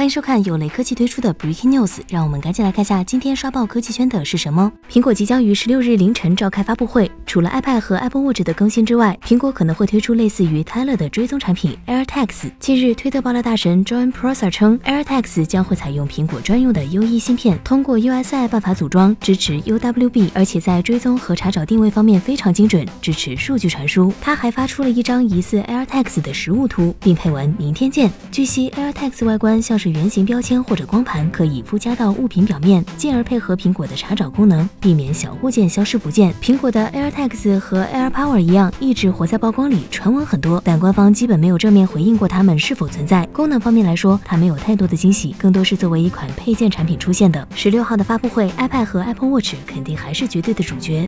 欢迎收看有雷科技推出的 Breaking News，让我们赶紧来看下今天刷爆科技圈的是什么。苹果即将于十六日凌晨召开发布会，除了 iPad 和 Apple Watch 的更新之外，苹果可能会推出类似于 Tyler 的追踪产品 AirTags。近日，推特爆料大神 John Prosser 称，Air，AirTags 将会采用苹果专用的 U1 芯片，通过 USI 办法组装，支持 UWB，而且在追踪和查找定位方面非常精准，支持数据传输。他还发出了一张疑似 AirTags 的实物图，并配文“明天见”。据悉，AirTags 外观像是圆形标签或者光盘，可以附加到物品表面，进而配合苹果的查找功能，避免小物件消失不见。苹果的 AirTags 和 AirPower 一样，一直活在曝光里，传闻很多，但官方基本没有正面回应过它们是否存在。功能方面来说，它没有太多的惊喜，更多是作为一款配件产品出现的。十六号的发布会，iPad 和 Apple Watch 肯定还是绝对的主角。